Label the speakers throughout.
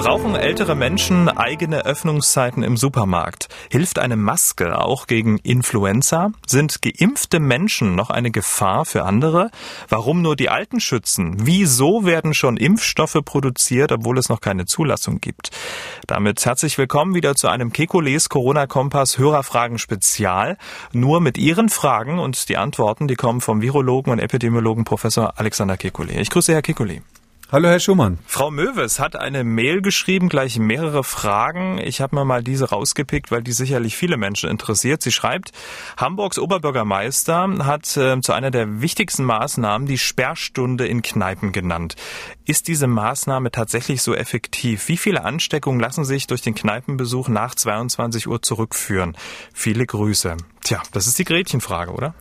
Speaker 1: Brauchen ältere Menschen eigene Öffnungszeiten im Supermarkt? Hilft eine Maske auch gegen Influenza? Sind geimpfte Menschen noch eine Gefahr für andere? Warum nur die Alten schützen? Wieso werden schon Impfstoffe produziert, obwohl es noch keine Zulassung gibt? Damit herzlich willkommen wieder zu einem Kekules Corona-Kompass Hörerfragen Spezial. Nur mit Ihren Fragen und die Antworten, die kommen vom Virologen und Epidemiologen Professor Alexander Kekulé. Ich grüße Herr Kekulé.
Speaker 2: Hallo, Herr Schumann.
Speaker 1: Frau Möwes hat eine Mail geschrieben, gleich mehrere Fragen. Ich habe mir mal diese rausgepickt, weil die sicherlich viele Menschen interessiert. Sie schreibt, Hamburgs Oberbürgermeister hat äh, zu einer der wichtigsten Maßnahmen die Sperrstunde in Kneipen genannt. Ist diese Maßnahme tatsächlich so effektiv? Wie viele Ansteckungen lassen sich durch den Kneipenbesuch nach 22 Uhr zurückführen? Viele Grüße. Tja, das ist die Gretchenfrage, oder?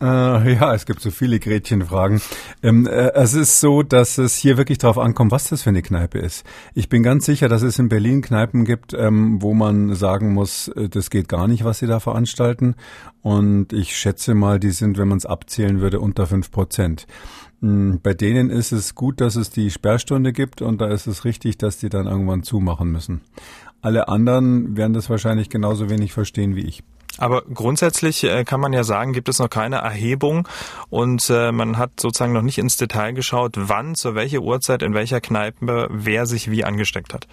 Speaker 2: Äh, ja, es gibt so viele Gretchenfragen. Ähm, äh, es ist so, dass es hier wirklich darauf ankommt, was das für eine Kneipe ist. Ich bin ganz sicher, dass es in Berlin Kneipen gibt, ähm, wo man sagen muss, äh, das geht gar nicht, was sie da veranstalten. Und ich schätze mal, die sind, wenn man es abzählen würde, unter fünf Prozent. Hm, bei denen ist es gut, dass es die Sperrstunde gibt und da ist es richtig, dass die dann irgendwann zumachen müssen. Alle anderen werden das wahrscheinlich genauso wenig verstehen wie ich.
Speaker 1: Aber grundsätzlich äh, kann man ja sagen, gibt es noch keine Erhebung und äh, man hat sozusagen noch nicht ins Detail geschaut, wann, zu welcher Uhrzeit, in welcher Kneipe, wer sich wie angesteckt hat.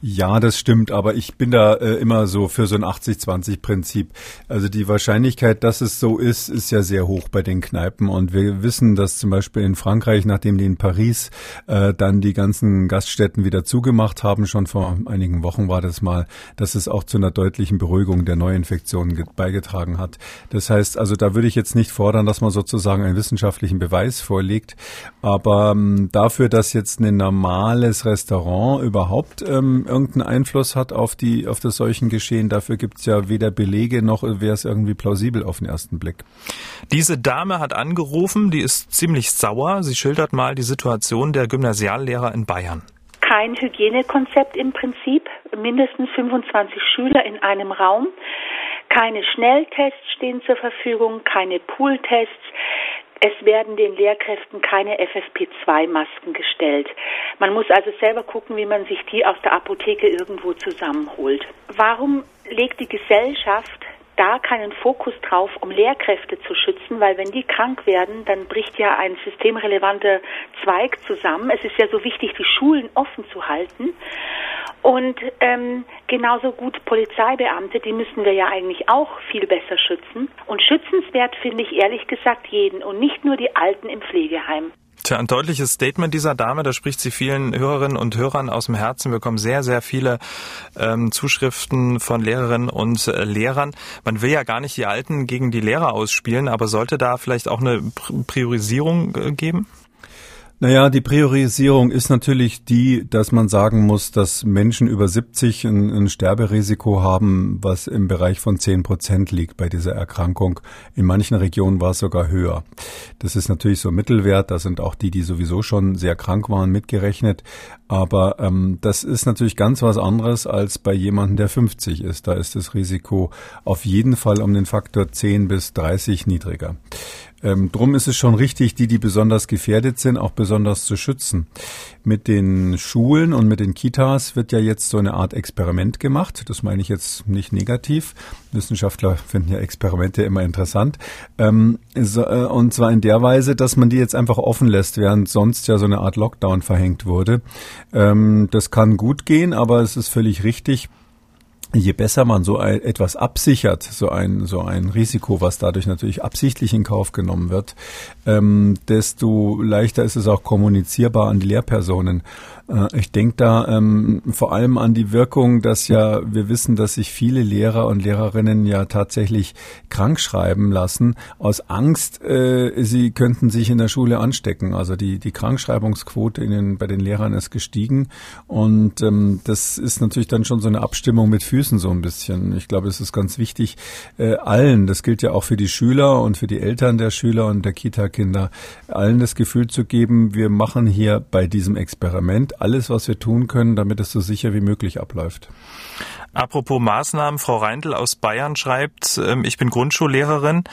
Speaker 2: Ja, das stimmt, aber ich bin da äh, immer so für so ein 80-20-Prinzip. Also die Wahrscheinlichkeit, dass es so ist, ist ja sehr hoch bei den Kneipen. Und wir wissen, dass zum Beispiel in Frankreich, nachdem die in Paris äh, dann die ganzen Gaststätten wieder zugemacht haben, schon vor einigen Wochen war das mal, dass es auch zu einer deutlichen Beruhigung der Neuinfektionen beigetragen hat. Das heißt, also da würde ich jetzt nicht fordern, dass man sozusagen einen wissenschaftlichen Beweis vorlegt, aber ähm, dafür, dass jetzt ein normales Restaurant überhaupt ähm, irgendeinen Einfluss hat auf die auf das Seuchengeschehen. Dafür gibt es ja weder Belege noch wäre es irgendwie plausibel auf den ersten Blick.
Speaker 1: Diese Dame hat angerufen, die ist ziemlich sauer. Sie schildert mal die Situation der Gymnasiallehrer in Bayern.
Speaker 3: Kein Hygienekonzept im Prinzip, mindestens 25 Schüler in einem Raum. Keine Schnelltests stehen zur Verfügung, keine Pooltests. Es werden den Lehrkräften keine FFP2-Masken gestellt. Man muss also selber gucken, wie man sich die aus der Apotheke irgendwo zusammenholt. Warum legt die Gesellschaft da keinen Fokus drauf, um Lehrkräfte zu schützen, weil wenn die krank werden, dann bricht ja ein systemrelevanter Zweig zusammen. Es ist ja so wichtig, die Schulen offen zu halten. Und ähm, genauso gut Polizeibeamte, die müssen wir ja eigentlich auch viel besser schützen. Und schützenswert finde ich ehrlich gesagt jeden und nicht nur die Alten im Pflegeheim.
Speaker 1: Tja, ein deutliches Statement dieser Dame, da spricht sie vielen Hörerinnen und Hörern aus dem Herzen. Wir bekommen sehr, sehr viele ähm, Zuschriften von Lehrerinnen und äh, Lehrern. Man will ja gar nicht die Alten gegen die Lehrer ausspielen, aber sollte da vielleicht auch eine Priorisierung äh, geben?
Speaker 2: Naja, die Priorisierung ist natürlich die, dass man sagen muss, dass Menschen über 70 ein, ein Sterberisiko haben, was im Bereich von 10 Prozent liegt bei dieser Erkrankung. In manchen Regionen war es sogar höher. Das ist natürlich so Mittelwert. Da sind auch die, die sowieso schon sehr krank waren, mitgerechnet. Aber ähm, das ist natürlich ganz was anderes als bei jemandem, der 50 ist. Da ist das Risiko auf jeden Fall um den Faktor 10 bis 30 niedriger. Ähm, drum ist es schon richtig, die, die besonders gefährdet sind, auch besonders zu schützen. Mit den Schulen und mit den Kitas wird ja jetzt so eine Art Experiment gemacht. Das meine ich jetzt nicht negativ. Wissenschaftler finden ja Experimente immer interessant. Ähm, so, äh, und zwar in der Weise, dass man die jetzt einfach offen lässt, während sonst ja so eine Art Lockdown verhängt wurde. Ähm, das kann gut gehen, aber es ist völlig richtig, je besser man so ein, etwas absichert, so ein, so ein Risiko, was dadurch natürlich absichtlich in Kauf genommen wird, ähm, desto leichter ist es auch kommunizierbar an die Lehrpersonen. Äh, ich denke da ähm, vor allem an die Wirkung, dass ja wir wissen, dass sich viele Lehrer und Lehrerinnen ja tatsächlich krank schreiben lassen aus Angst, äh, sie könnten sich in der Schule anstecken. Also die die Krankschreibungsquote in den, bei den Lehrern ist gestiegen und ähm, das ist natürlich dann schon so eine Abstimmung mit Füßen so ein bisschen. Ich glaube, es ist ganz wichtig äh, allen. Das gilt ja auch für die Schüler und für die Eltern der Schüler und der Kita-Kinder, allen das Gefühl zu geben, wir machen hier bei diesem Experiment alles, was wir tun können, damit es so sicher wie möglich abläuft.
Speaker 1: Apropos Maßnahmen, Frau Reindl aus Bayern schreibt, ähm, ich bin Grundschullehrerin.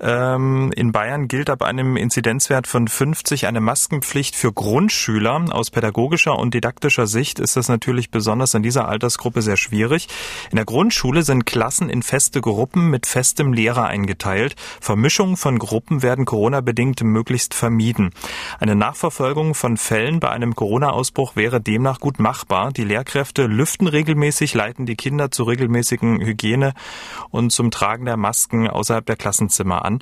Speaker 1: Ähm, in Bayern gilt ab einem Inzidenzwert von 50 eine Maskenpflicht für Grundschüler. Aus pädagogischer und didaktischer Sicht ist das natürlich besonders in dieser Altersgruppe sehr schwierig. In der Grundschule sind Klassen in feste Gruppen mit festem Lehrer eingeteilt. Vermischungen von Gruppen werden Corona-bedingt möglichst vermieden. Eine Nachverfolgung von Fällen bei einem Corona-Ausbruch wäre demnach gut machbar. Die Lehrkräfte lüften regelmäßig, leiten die Kinder zur regelmäßigen Hygiene und zum Tragen der Masken außerhalb der Klassenzimmer an.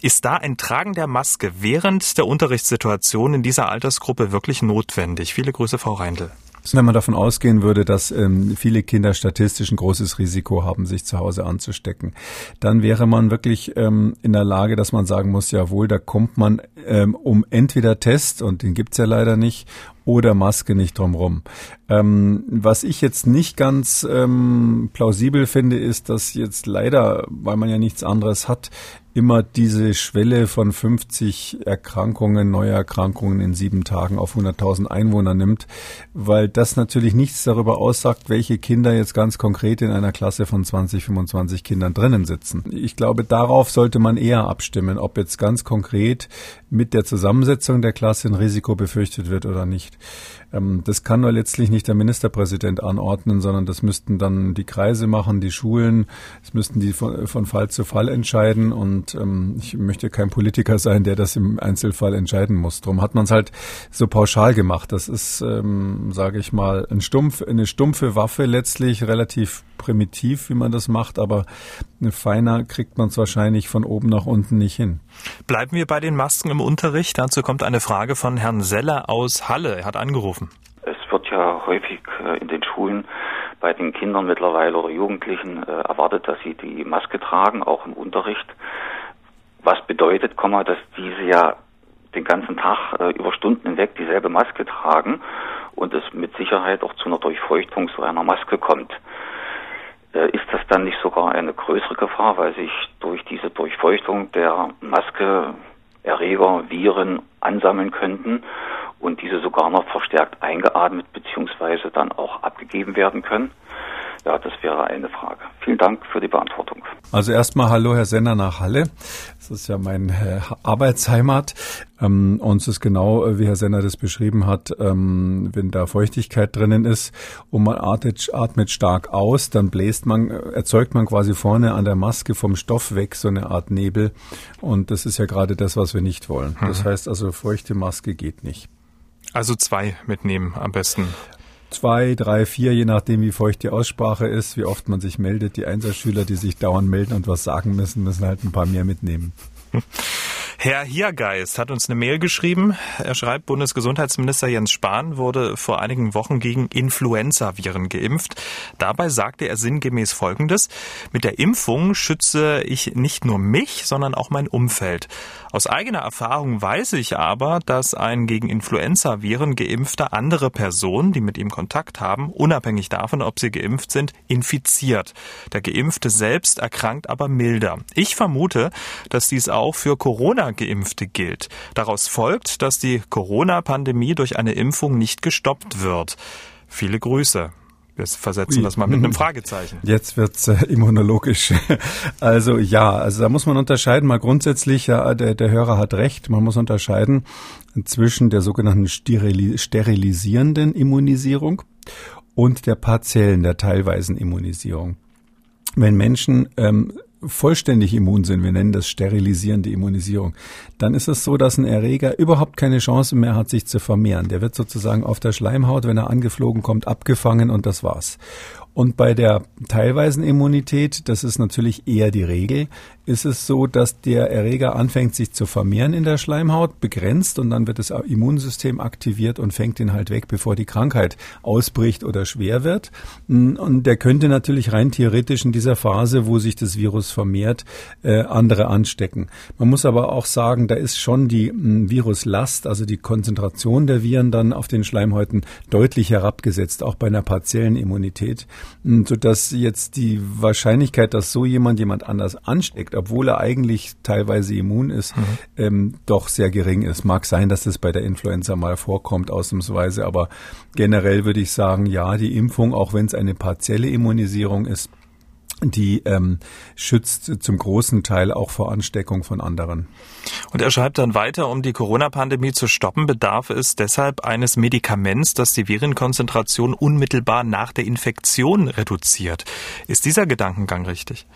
Speaker 1: Ist da ein Tragen der Maske während der Unterrichtssituation in dieser Altersgruppe wirklich notwendig? Viele Grüße, Frau Reindl.
Speaker 2: Wenn man davon ausgehen würde, dass ähm, viele Kinder statistisch ein großes Risiko haben, sich zu Hause anzustecken, dann wäre man wirklich ähm, in der Lage, dass man sagen muss, jawohl, da kommt man ähm, um entweder Test, und den gibt's ja leider nicht, oder Maske nicht drumrum. Ähm, was ich jetzt nicht ganz ähm, plausibel finde, ist, dass jetzt leider, weil man ja nichts anderes hat, immer diese Schwelle von 50 Erkrankungen, Neuerkrankungen in sieben Tagen auf 100.000 Einwohner nimmt, weil das natürlich nichts darüber aussagt, welche Kinder jetzt ganz konkret in einer Klasse von 20, 25 Kindern drinnen sitzen. Ich glaube, darauf sollte man eher abstimmen, ob jetzt ganz konkret mit der Zusammensetzung der Klasse ein Risiko befürchtet wird oder nicht. Ähm, das kann nur letztlich nicht der Ministerpräsident anordnen, sondern das müssten dann die Kreise machen, die Schulen, das müssten die von, Fall zu Fall entscheiden und ähm, ich möchte kein Politiker sein, der das im Einzelfall entscheiden muss. Darum hat man es halt so pauschal gemacht. Das ist, ähm, sage ich mal, ein stumpf, eine stumpfe Waffe letztlich, relativ primitiv, wie man das macht, aber feiner kriegt man es wahrscheinlich von oben nach unten nicht hin.
Speaker 1: Bleiben wir bei den Masken im Unterricht. Dazu kommt eine Frage von Herrn Seller aus Halle. Er hat angerufen.
Speaker 4: Es wird ja häufig äh, in den Schulen bei den Kindern mittlerweile oder Jugendlichen äh, erwartet, dass sie die Maske tragen, auch im Unterricht. Was bedeutet, dass diese ja den ganzen Tag äh, über Stunden hinweg dieselbe Maske tragen und es mit Sicherheit auch zu einer Durchfeuchtung so einer Maske kommt. Ist das dann nicht sogar eine größere Gefahr, weil sich durch diese Durchfeuchtung der Maske Erreger, Viren ansammeln könnten und diese sogar noch verstärkt eingeatmet bzw. dann auch abgegeben werden können? Ja, das wäre eine Frage. Vielen Dank für die Beantwortung.
Speaker 2: Also erstmal Hallo, Herr Senner nach Halle. Das ist ja mein äh, Arbeitsheimat. Ähm, und es ist genau, äh, wie Herr Senner das beschrieben hat, ähm, wenn da Feuchtigkeit drinnen ist und man atmet, atmet stark aus, dann bläst man, äh, erzeugt man quasi vorne an der Maske vom Stoff weg so eine Art Nebel. Und das ist ja gerade das, was wir nicht wollen. Mhm. Das heißt also, feuchte Maske geht nicht.
Speaker 1: Also zwei mitnehmen am besten
Speaker 2: zwei, drei, vier, je nachdem, wie feucht die Aussprache ist, wie oft man sich meldet. Die Einserschüler, die sich dauernd melden und was sagen müssen, müssen halt ein paar mehr mitnehmen.
Speaker 1: Herr Hiergeist hat uns eine Mail geschrieben. Er schreibt, Bundesgesundheitsminister Jens Spahn wurde vor einigen Wochen gegen Influenza-Viren geimpft. Dabei sagte er sinngemäß Folgendes. Mit der Impfung schütze ich nicht nur mich, sondern auch mein Umfeld. Aus eigener Erfahrung weiß ich aber, dass ein gegen Influenza-Viren geimpfter andere Person, die mit ihm Kontakt haben, unabhängig davon, ob sie geimpft sind, infiziert. Der Geimpfte selbst erkrankt aber milder. Ich vermute, dass dies auch für Corona-Geimpfte gilt. Daraus folgt, dass die Corona-Pandemie durch eine Impfung nicht gestoppt wird. Viele Grüße. Wir versetzen das mal mit einem Fragezeichen.
Speaker 2: Jetzt wird's äh, immunologisch. Also ja, also da muss man unterscheiden. Mal grundsätzlich, ja, der, der Hörer hat recht. Man muss unterscheiden zwischen der sogenannten sterilisierenden Immunisierung und der partiellen, der teilweisen Immunisierung. Wenn Menschen ähm, vollständig immun sind, wir nennen das sterilisierende Immunisierung, dann ist es so, dass ein Erreger überhaupt keine Chance mehr hat, sich zu vermehren. Der wird sozusagen auf der Schleimhaut, wenn er angeflogen kommt, abgefangen und das war's. Und bei der teilweisen Immunität, das ist natürlich eher die Regel, ist es so, dass der Erreger anfängt, sich zu vermehren in der Schleimhaut, begrenzt und dann wird das Immunsystem aktiviert und fängt ihn halt weg, bevor die Krankheit ausbricht oder schwer wird. Und der könnte natürlich rein theoretisch in dieser Phase, wo sich das Virus vermehrt, äh, andere anstecken. Man muss aber auch sagen, da ist schon die Viruslast, also die Konzentration der Viren dann auf den Schleimhäuten deutlich herabgesetzt, auch bei einer partiellen Immunität. Sodass jetzt die Wahrscheinlichkeit, dass so jemand jemand anders ansteckt, obwohl er eigentlich teilweise immun ist, mhm. ähm, doch sehr gering ist. Mag sein, dass es bei der Influenza mal vorkommt, ausnahmsweise, aber generell würde ich sagen, ja, die Impfung, auch wenn es eine partielle Immunisierung ist, die ähm, schützt zum großen Teil auch vor Ansteckung von anderen.
Speaker 1: Und er schreibt dann weiter, um die Corona-Pandemie zu stoppen, bedarf es deshalb eines Medikaments, das die Virenkonzentration unmittelbar nach der Infektion reduziert. Ist dieser Gedankengang richtig?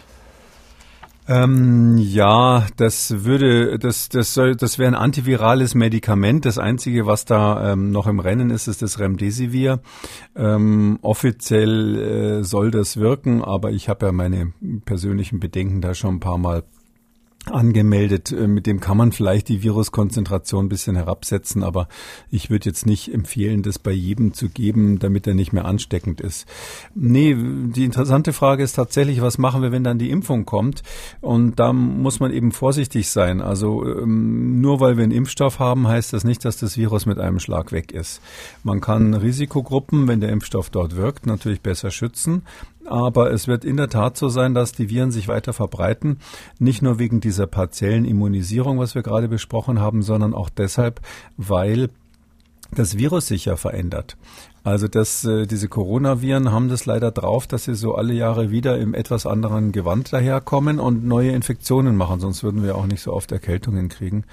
Speaker 2: Ähm, ja, das würde, das, das soll, das wäre ein antivirales Medikament. Das einzige, was da ähm, noch im Rennen ist, ist das Remdesivir. Ähm, offiziell äh, soll das wirken, aber ich habe ja meine persönlichen Bedenken da schon ein paar Mal angemeldet. Äh, mit dem kann man vielleicht die Viruskonzentration ein bisschen herabsetzen, aber ich würde jetzt nicht empfehlen, das bei jedem zu geben, damit er nicht mehr ansteckend ist. Nee, die interessante Frage ist tatsächlich, was machen wir, wenn dann die Impfung kommt? Und da muss man eben vorsichtig sein. Also ähm, nur weil wir einen Impfstoff haben, heißt das nicht, dass das Virus mit einem Schlag weg ist. Man kann Risikogruppen, wenn der Impfstoff dort wirkt, natürlich besser schützen. Aber es wird in der Tat so sein, dass die Viren sich weiter verbreiten, nicht nur wegen dieser partiellen Immunisierung, was wir gerade besprochen haben, sondern auch deshalb, weil das Virus sich ja verändert. Also dass äh, diese Coronaviren haben das leider drauf, dass sie so alle Jahre wieder im etwas anderen Gewand daherkommen und neue Infektionen machen, sonst würden wir auch nicht so oft Erkältungen kriegen.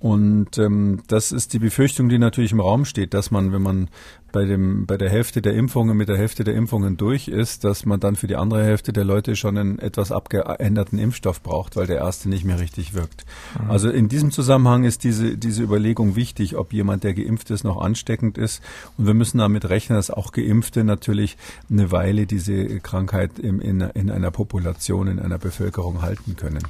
Speaker 2: Und ähm, das ist die Befürchtung, die natürlich im Raum steht, dass man, wenn man bei dem bei der Hälfte der Impfungen mit der Hälfte der Impfungen durch ist, dass man dann für die andere Hälfte der Leute schon einen etwas abgeänderten Impfstoff braucht, weil der erste nicht mehr richtig wirkt. Mhm. Also in diesem Zusammenhang ist diese diese Überlegung wichtig, ob jemand, der geimpft ist, noch ansteckend ist. Und wir müssen damit rechnen, dass auch Geimpfte natürlich eine Weile diese Krankheit im, in, in einer Population, in einer Bevölkerung halten können.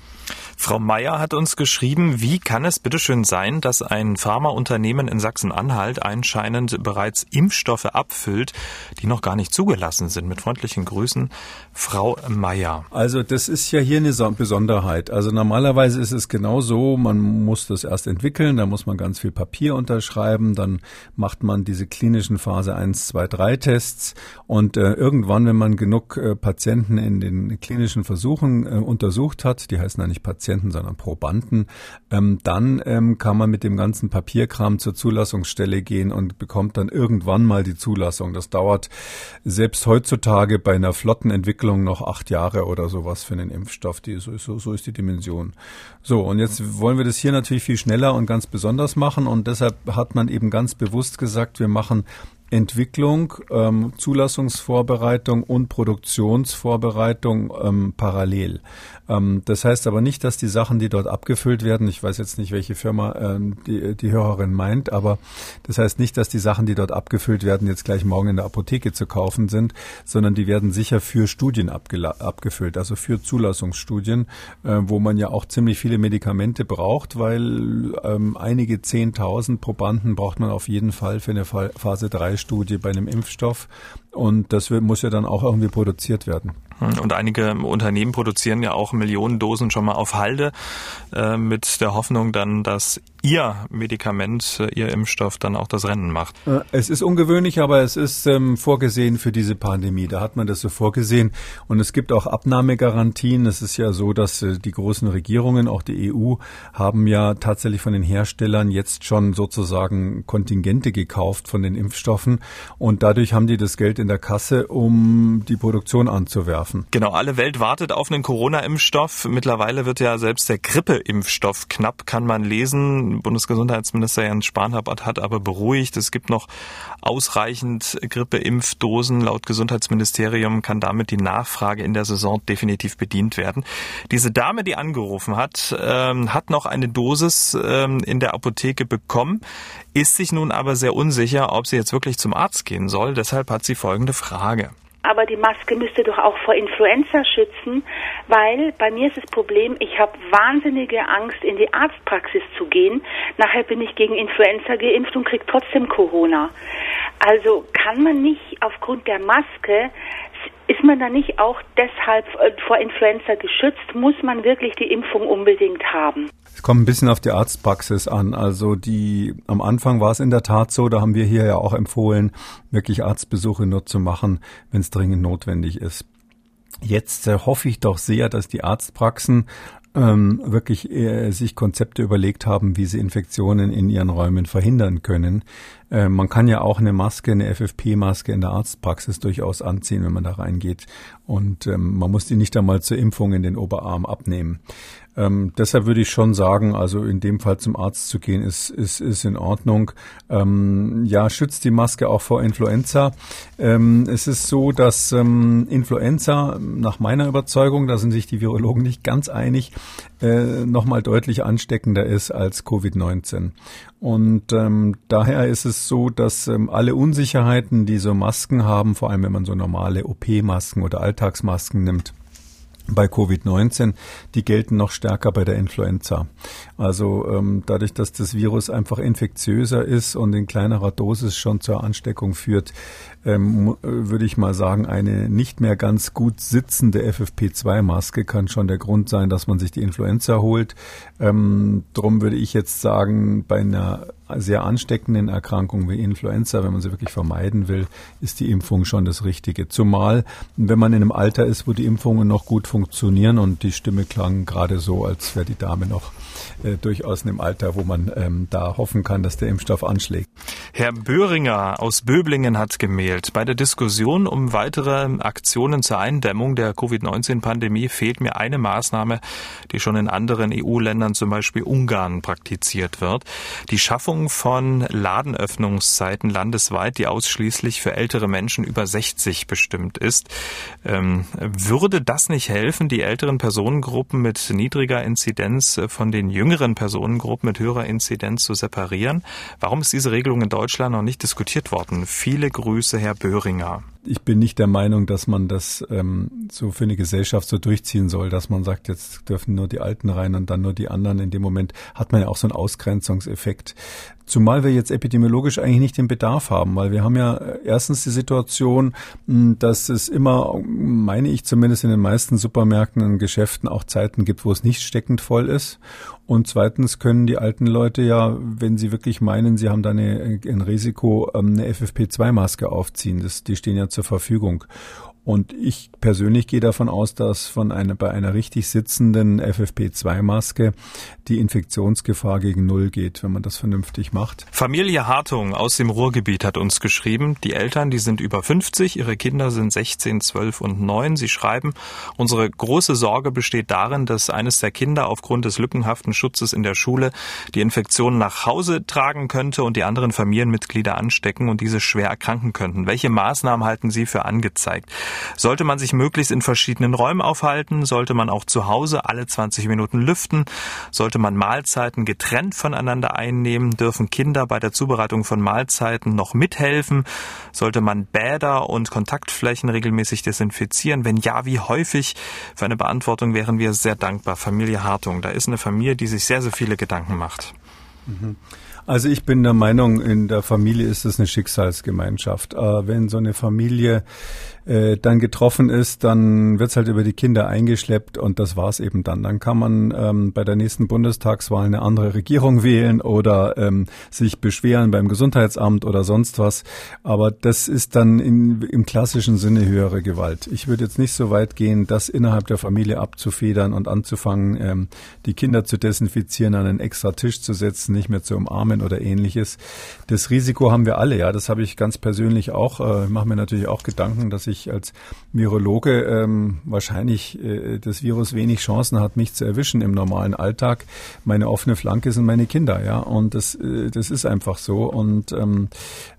Speaker 1: Frau Meyer hat uns geschrieben, wie kann es bitteschön sein, dass ein Pharmaunternehmen in Sachsen-Anhalt anscheinend bereits Impfstoffe abfüllt, die noch gar nicht zugelassen sind? Mit freundlichen Grüßen, Frau Meyer.
Speaker 2: Also das ist ja hier eine Besonderheit. Also normalerweise ist es genau so, man muss das erst entwickeln, da muss man ganz viel Papier unterschreiben, dann macht man diese klinischen Phase 1, 2, 3 Tests und äh, irgendwann, wenn man genug äh, Patienten in den klinischen Versuchen äh, untersucht hat, die heißen eigentlich Patienten, Patienten, sondern Probanden, ähm, dann ähm, kann man mit dem ganzen Papierkram zur Zulassungsstelle gehen und bekommt dann irgendwann mal die Zulassung. Das dauert selbst heutzutage bei einer flotten Entwicklung noch acht Jahre oder sowas für einen Impfstoff. Die, so, so, so ist die Dimension. So, und jetzt wollen wir das hier natürlich viel schneller und ganz besonders machen und deshalb hat man eben ganz bewusst gesagt, wir machen Entwicklung, ähm, Zulassungsvorbereitung und Produktionsvorbereitung ähm, parallel. Ähm, das heißt aber nicht, dass die Sachen, die dort abgefüllt werden, ich weiß jetzt nicht, welche Firma ähm, die, die Hörerin meint, aber das heißt nicht, dass die Sachen, die dort abgefüllt werden, jetzt gleich morgen in der Apotheke zu kaufen sind, sondern die werden sicher für Studien abgefüllt, also für Zulassungsstudien, äh, wo man ja auch ziemlich viele Medikamente braucht, weil ähm, einige Zehntausend Probanden braucht man auf jeden Fall für eine Phase 3 Studie bei einem Impfstoff. Und das muss ja dann auch irgendwie produziert werden.
Speaker 1: Hm, und einige Unternehmen produzieren ja auch Millionen Dosen schon mal auf Halde äh, mit der Hoffnung dann, dass Ihr Medikament, äh, Ihr Impfstoff dann auch das Rennen macht.
Speaker 2: Äh, es ist ungewöhnlich, aber es ist ähm, vorgesehen für diese Pandemie. Da hat man das so vorgesehen. Und es gibt auch Abnahmegarantien. Es ist ja so, dass äh, die großen Regierungen, auch die EU, haben ja tatsächlich von den Herstellern jetzt schon sozusagen Kontingente gekauft von den Impfstoffen. Und dadurch haben die das Geld in der Kasse, um die Produktion anzuwerfen.
Speaker 1: Genau, alle Welt wartet auf einen Corona-Impfstoff. Mittlerweile wird ja selbst der Grippe-Impfstoff knapp, kann man lesen. Bundesgesundheitsminister Jens Spahn hat aber beruhigt. Es gibt noch ausreichend Grippeimpfdosen. Laut Gesundheitsministerium kann damit die Nachfrage in der Saison definitiv bedient werden. Diese Dame, die angerufen hat, ähm, hat noch eine Dosis ähm, in der Apotheke bekommen, ist sich nun aber sehr unsicher, ob sie jetzt wirklich zum Arzt gehen soll. Deshalb hat sie folgende Frage
Speaker 3: aber die Maske müsste doch auch vor Influenza schützen, weil bei mir ist das Problem, ich habe wahnsinnige Angst, in die Arztpraxis zu gehen. Nachher bin ich gegen Influenza geimpft und kriege trotzdem Corona. Also kann man nicht aufgrund der Maske ist man da nicht auch deshalb äh, vor Influenza geschützt? Muss man wirklich die Impfung unbedingt haben?
Speaker 2: Es kommt ein bisschen auf die Arztpraxis an. Also die am Anfang war es in der Tat so, da haben wir hier ja auch empfohlen, wirklich Arztbesuche nur zu machen, wenn es dringend notwendig ist. Jetzt äh, hoffe ich doch sehr, dass die Arztpraxen ähm, wirklich äh, sich Konzepte überlegt haben, wie sie Infektionen in ihren Räumen verhindern können. Äh, man kann ja auch eine Maske, eine FFP-Maske in der Arztpraxis durchaus anziehen, wenn man da reingeht. Und ähm, man muss die nicht einmal zur Impfung in den Oberarm abnehmen. Ähm, deshalb würde ich schon sagen, also in dem Fall zum Arzt zu gehen, ist, ist, ist in Ordnung. Ähm, ja, schützt die Maske auch vor Influenza. Ähm, es ist so, dass ähm, Influenza nach meiner Überzeugung, da sind sich die Virologen nicht ganz einig, äh, nochmal deutlich ansteckender ist als Covid-19. Und ähm, daher ist es so, dass ähm, alle Unsicherheiten, die so Masken haben, vor allem wenn man so normale OP-Masken oder Alltagsmasken nimmt, bei Covid-19, die gelten noch stärker bei der Influenza. Also ähm, dadurch, dass das Virus einfach infektiöser ist und in kleinerer Dosis schon zur Ansteckung führt, ähm, würde ich mal sagen, eine nicht mehr ganz gut sitzende FFP2-Maske kann schon der Grund sein, dass man sich die Influenza holt. Ähm, drum würde ich jetzt sagen, bei einer sehr ansteckenden Erkrankungen wie Influenza, wenn man sie wirklich vermeiden will, ist die Impfung schon das Richtige. Zumal, wenn man in einem Alter ist, wo die Impfungen noch gut funktionieren und die Stimme klang gerade so, als wäre die Dame noch äh, durchaus in einem Alter, wo man ähm, da hoffen kann, dass der Impfstoff anschlägt.
Speaker 1: Herr Böhringer aus Böblingen hat gemählt. Bei der Diskussion um weitere Aktionen zur Eindämmung der Covid-19-Pandemie fehlt mir eine Maßnahme, die schon in anderen EU-Ländern, zum Beispiel Ungarn, praktiziert wird. Die Schaffung von Ladenöffnungszeiten landesweit, die ausschließlich für ältere Menschen über 60 bestimmt ist. Ähm, würde das nicht helfen, die älteren Personengruppen mit niedriger Inzidenz von den jüngeren Personengruppen mit höherer Inzidenz zu separieren? Warum ist diese Regelung in Deutschland noch nicht diskutiert worden? Viele Grüße, Herr Böhringer
Speaker 2: ich bin nicht der Meinung, dass man das ähm, so für eine Gesellschaft so durchziehen soll, dass man sagt, jetzt dürfen nur die Alten rein und dann nur die anderen. In dem Moment hat man ja auch so einen Ausgrenzungseffekt. Zumal wir jetzt epidemiologisch eigentlich nicht den Bedarf haben, weil wir haben ja äh, erstens die Situation, dass es immer, meine ich zumindest in den meisten Supermärkten und Geschäften auch Zeiten gibt, wo es nicht steckend voll ist. Und zweitens können die alten Leute ja, wenn sie wirklich meinen, sie haben da eine, ein Risiko, ähm, eine FFP2-Maske aufziehen. Das, die stehen ja zur Verfügung. Und ich persönlich gehe davon aus, dass von einer, bei einer richtig sitzenden FFP2-Maske die Infektionsgefahr gegen Null geht, wenn man das vernünftig macht.
Speaker 1: Familie Hartung aus dem Ruhrgebiet hat uns geschrieben, die Eltern, die sind über 50, ihre Kinder sind 16, 12 und 9. Sie schreiben, unsere große Sorge besteht darin, dass eines der Kinder aufgrund des lückenhaften Schutzes in der Schule die Infektion nach Hause tragen könnte und die anderen Familienmitglieder anstecken und diese schwer erkranken könnten. Welche Maßnahmen halten Sie für angezeigt? Sollte man sich möglichst in verschiedenen Räumen aufhalten? Sollte man auch zu Hause alle 20 Minuten lüften? Sollte man Mahlzeiten getrennt voneinander einnehmen? Dürfen Kinder bei der Zubereitung von Mahlzeiten noch mithelfen? Sollte man Bäder und Kontaktflächen regelmäßig desinfizieren? Wenn ja, wie häufig? Für eine Beantwortung wären wir sehr dankbar. Familie Hartung, da ist eine Familie, die sich sehr, sehr viele Gedanken macht.
Speaker 2: Mhm. Also ich bin der Meinung, in der Familie ist es eine Schicksalsgemeinschaft. Äh, wenn so eine Familie äh, dann getroffen ist, dann wird's halt über die Kinder eingeschleppt und das war's eben dann. Dann kann man ähm, bei der nächsten Bundestagswahl eine andere Regierung wählen oder ähm, sich beschweren beim Gesundheitsamt oder sonst was. Aber das ist dann in, im klassischen Sinne höhere Gewalt. Ich würde jetzt nicht so weit gehen, das innerhalb der Familie abzufedern und anzufangen, ähm, die Kinder zu desinfizieren, an einen extra Tisch zu setzen, nicht mehr zu umarmen oder ähnliches. Das Risiko haben wir alle, ja. Das habe ich ganz persönlich auch. Äh, ich mache mir natürlich auch Gedanken, dass ich ich als Virologe ähm, wahrscheinlich äh, das Virus wenig Chancen hat, mich zu erwischen im normalen Alltag. Meine offene Flanke sind meine Kinder, ja, und das, äh, das ist einfach so. Und ähm,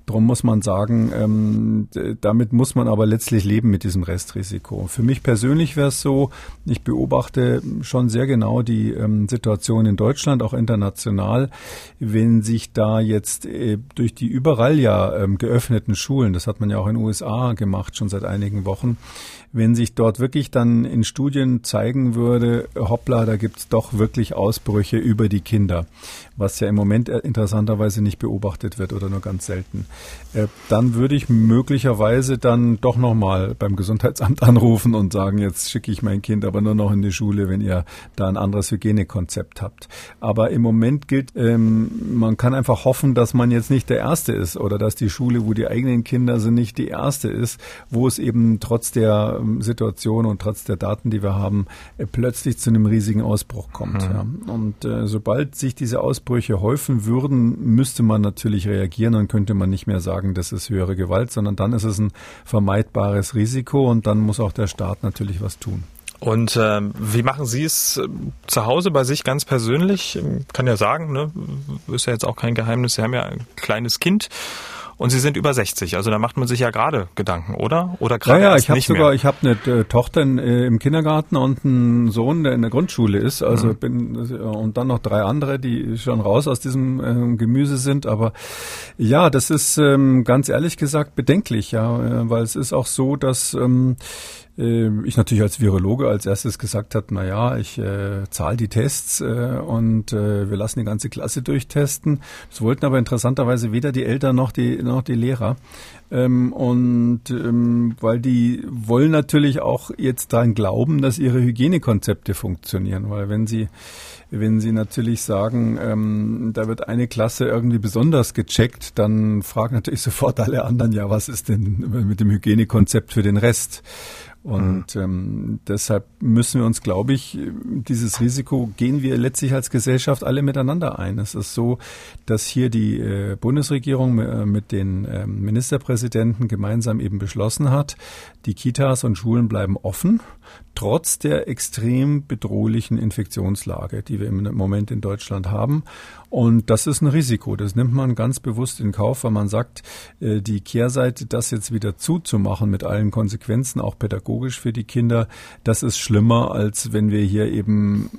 Speaker 2: Darum muss man sagen, ähm, damit muss man aber letztlich leben mit diesem Restrisiko. Für mich persönlich wäre es so, ich beobachte schon sehr genau die ähm, Situation in Deutschland, auch international, wenn sich da jetzt äh, durch die überall ja ähm, geöffneten Schulen, das hat man ja auch in den USA gemacht, schon seit einigen Wochen, wenn sich dort wirklich dann in Studien zeigen würde, hoppla, da gibt's doch wirklich Ausbrüche über die Kinder, was ja im Moment interessanterweise nicht beobachtet wird oder nur ganz selten. Äh, dann würde ich möglicherweise dann doch nochmal beim Gesundheitsamt anrufen und sagen, jetzt schicke ich mein Kind aber nur noch in die Schule, wenn ihr da ein anderes Hygienekonzept habt. Aber im Moment gilt, ähm, man kann einfach hoffen, dass man jetzt nicht der Erste ist oder dass die Schule, wo die eigenen Kinder sind, nicht die erste ist, wo es eben trotz der ähm, Situation und trotz der Daten, die wir haben, äh, plötzlich zu einem riesigen Ausbruch kommt. Mhm. Ja. Und äh, sobald sich diese Ausbrüche häufen würden, müsste man natürlich reagieren, dann könnte man nicht mehr sagen, das ist höhere Gewalt, sondern dann ist es ein vermeidbares Risiko und dann muss auch der Staat natürlich was tun.
Speaker 1: Und äh, wie machen Sie es äh, zu Hause bei sich ganz persönlich? Kann ja sagen, ne? ist ja jetzt auch kein Geheimnis. Sie haben ja ein kleines Kind und Sie sind über 60, also da macht man sich ja gerade Gedanken, oder? Oder gerade
Speaker 2: ja, ja, ich habe sogar, ich habe eine äh, Tochter in, äh, im Kindergarten und einen Sohn, der in der Grundschule ist. Also mhm. bin und dann noch drei andere, die schon raus aus diesem äh, Gemüse sind. Aber ja, das ist ähm, ganz ehrlich gesagt bedenklich, ja, äh, weil es ist auch so, dass ähm, ich natürlich als Virologe als erstes gesagt habe, na ja, ich äh, zahle die Tests äh, und äh, wir lassen die ganze Klasse durchtesten. Das wollten aber interessanterweise weder die Eltern noch die noch die Lehrer. Ähm, und ähm, weil die wollen natürlich auch jetzt daran glauben, dass ihre Hygienekonzepte funktionieren, weil wenn sie wenn Sie natürlich sagen, ähm, da wird eine Klasse irgendwie besonders gecheckt, dann fragen natürlich sofort alle anderen, ja, was ist denn mit dem Hygienekonzept für den Rest? Und mhm. ähm, deshalb müssen wir uns, glaube ich, dieses Risiko gehen wir letztlich als Gesellschaft alle miteinander ein. Es ist so, dass hier die äh, Bundesregierung äh, mit den äh, Ministerpräsidenten gemeinsam eben beschlossen hat, die Kitas und Schulen bleiben offen, trotz der extrem bedrohlichen Infektionslage, die wir im Moment in Deutschland haben. Und das ist ein Risiko. Das nimmt man ganz bewusst in Kauf, weil man sagt, äh, die Kehrseite, das jetzt wieder zuzumachen mit allen Konsequenzen, auch pädagogisch für die Kinder, das ist schlimmer, als wenn wir hier eben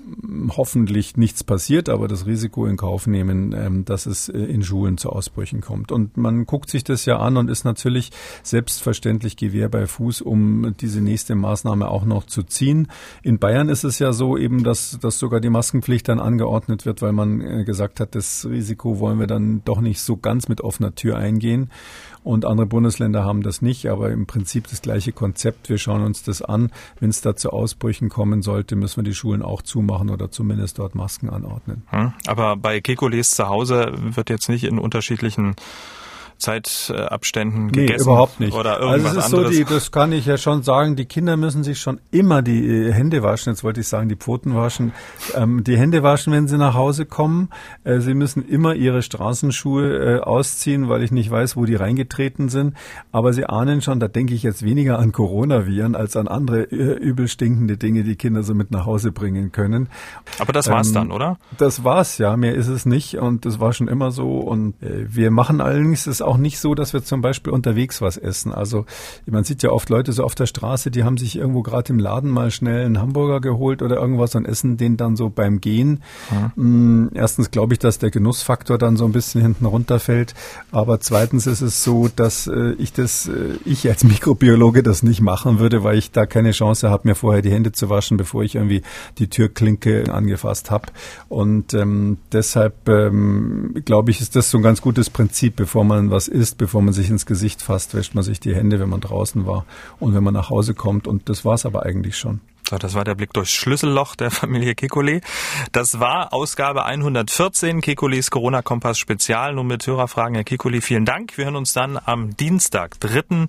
Speaker 2: hoffentlich nichts passiert, aber das Risiko in Kauf nehmen, ähm, dass es äh, in Schulen zu Ausbrüchen kommt. Und man guckt sich das ja an und ist natürlich selbstverständlich Gewehr bei Fuß, um diese nächste Maßnahme auch noch zu ziehen. In Bayern ist es ja so eben, dass, dass sogar die Maskenpflicht dann angeordnet wird, weil man äh, hat, das Risiko wollen wir dann doch nicht so ganz mit offener Tür eingehen. Und andere Bundesländer haben das nicht, aber im Prinzip das gleiche Konzept. Wir schauen uns das an. Wenn es da zu Ausbrüchen kommen sollte, müssen wir die Schulen auch zumachen oder zumindest dort Masken anordnen.
Speaker 1: Hm, aber bei Kekules zu Hause wird jetzt nicht in unterschiedlichen Zeitabständen
Speaker 2: nee,
Speaker 1: gegessen
Speaker 2: überhaupt nicht.
Speaker 1: oder irgendwas
Speaker 2: also es ist
Speaker 1: anderes.
Speaker 2: So die, das kann ich ja schon sagen, die Kinder müssen sich schon immer die äh, Hände waschen, jetzt wollte ich sagen, die Pfoten waschen, ähm, die Hände waschen, wenn sie nach Hause kommen. Äh, sie müssen immer ihre Straßenschuhe äh, ausziehen, weil ich nicht weiß, wo die reingetreten sind. Aber sie ahnen schon, da denke ich jetzt weniger an Coronaviren als an andere äh, übel stinkende Dinge, die Kinder so mit nach Hause bringen können.
Speaker 1: Aber das war's ähm, dann, oder?
Speaker 2: Das war's, ja. Mehr ist es nicht und das war schon immer so. Und äh, wir machen allerdings das auch nicht so, dass wir zum Beispiel unterwegs was essen. Also man sieht ja oft Leute so auf der Straße, die haben sich irgendwo gerade im Laden mal schnell einen Hamburger geholt oder irgendwas und essen den dann so beim Gehen. Mhm. Erstens glaube ich, dass der Genussfaktor dann so ein bisschen hinten runterfällt. Aber zweitens ist es so, dass äh, ich das, äh, ich als Mikrobiologe das nicht machen würde, weil ich da keine Chance habe, mir vorher die Hände zu waschen, bevor ich irgendwie die Türklinke angefasst habe. Und ähm, deshalb ähm, glaube ich, ist das so ein ganz gutes Prinzip, bevor man was was isst, bevor man sich ins Gesicht fasst, wäscht man sich die Hände, wenn man draußen war und wenn man nach Hause kommt. Und das war es aber eigentlich schon.
Speaker 1: So, das war der Blick durchs Schlüsselloch der Familie Kekulé. Das war Ausgabe 114 Kekules Corona-Kompass Spezial. Nun mit Hörerfragen, Herr Kekulé, vielen Dank. Wir hören uns dann am Dienstag, 3.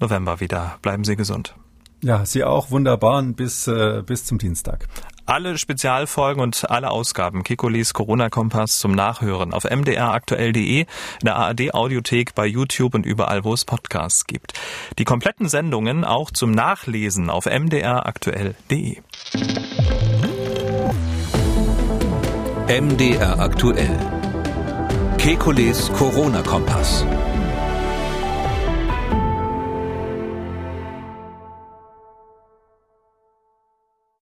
Speaker 1: November wieder. Bleiben Sie gesund.
Speaker 2: Ja, Sie auch wunderbar und bis, äh, bis zum Dienstag.
Speaker 1: Alle Spezialfolgen und alle Ausgaben Kikolis Corona-Kompass zum Nachhören auf mdraktuell.de, in der ARD-Audiothek, bei YouTube und überall, wo es Podcasts gibt. Die kompletten Sendungen auch zum Nachlesen auf mdraktuell.de.
Speaker 5: MDR aktuell. Kekules Corona-Kompass.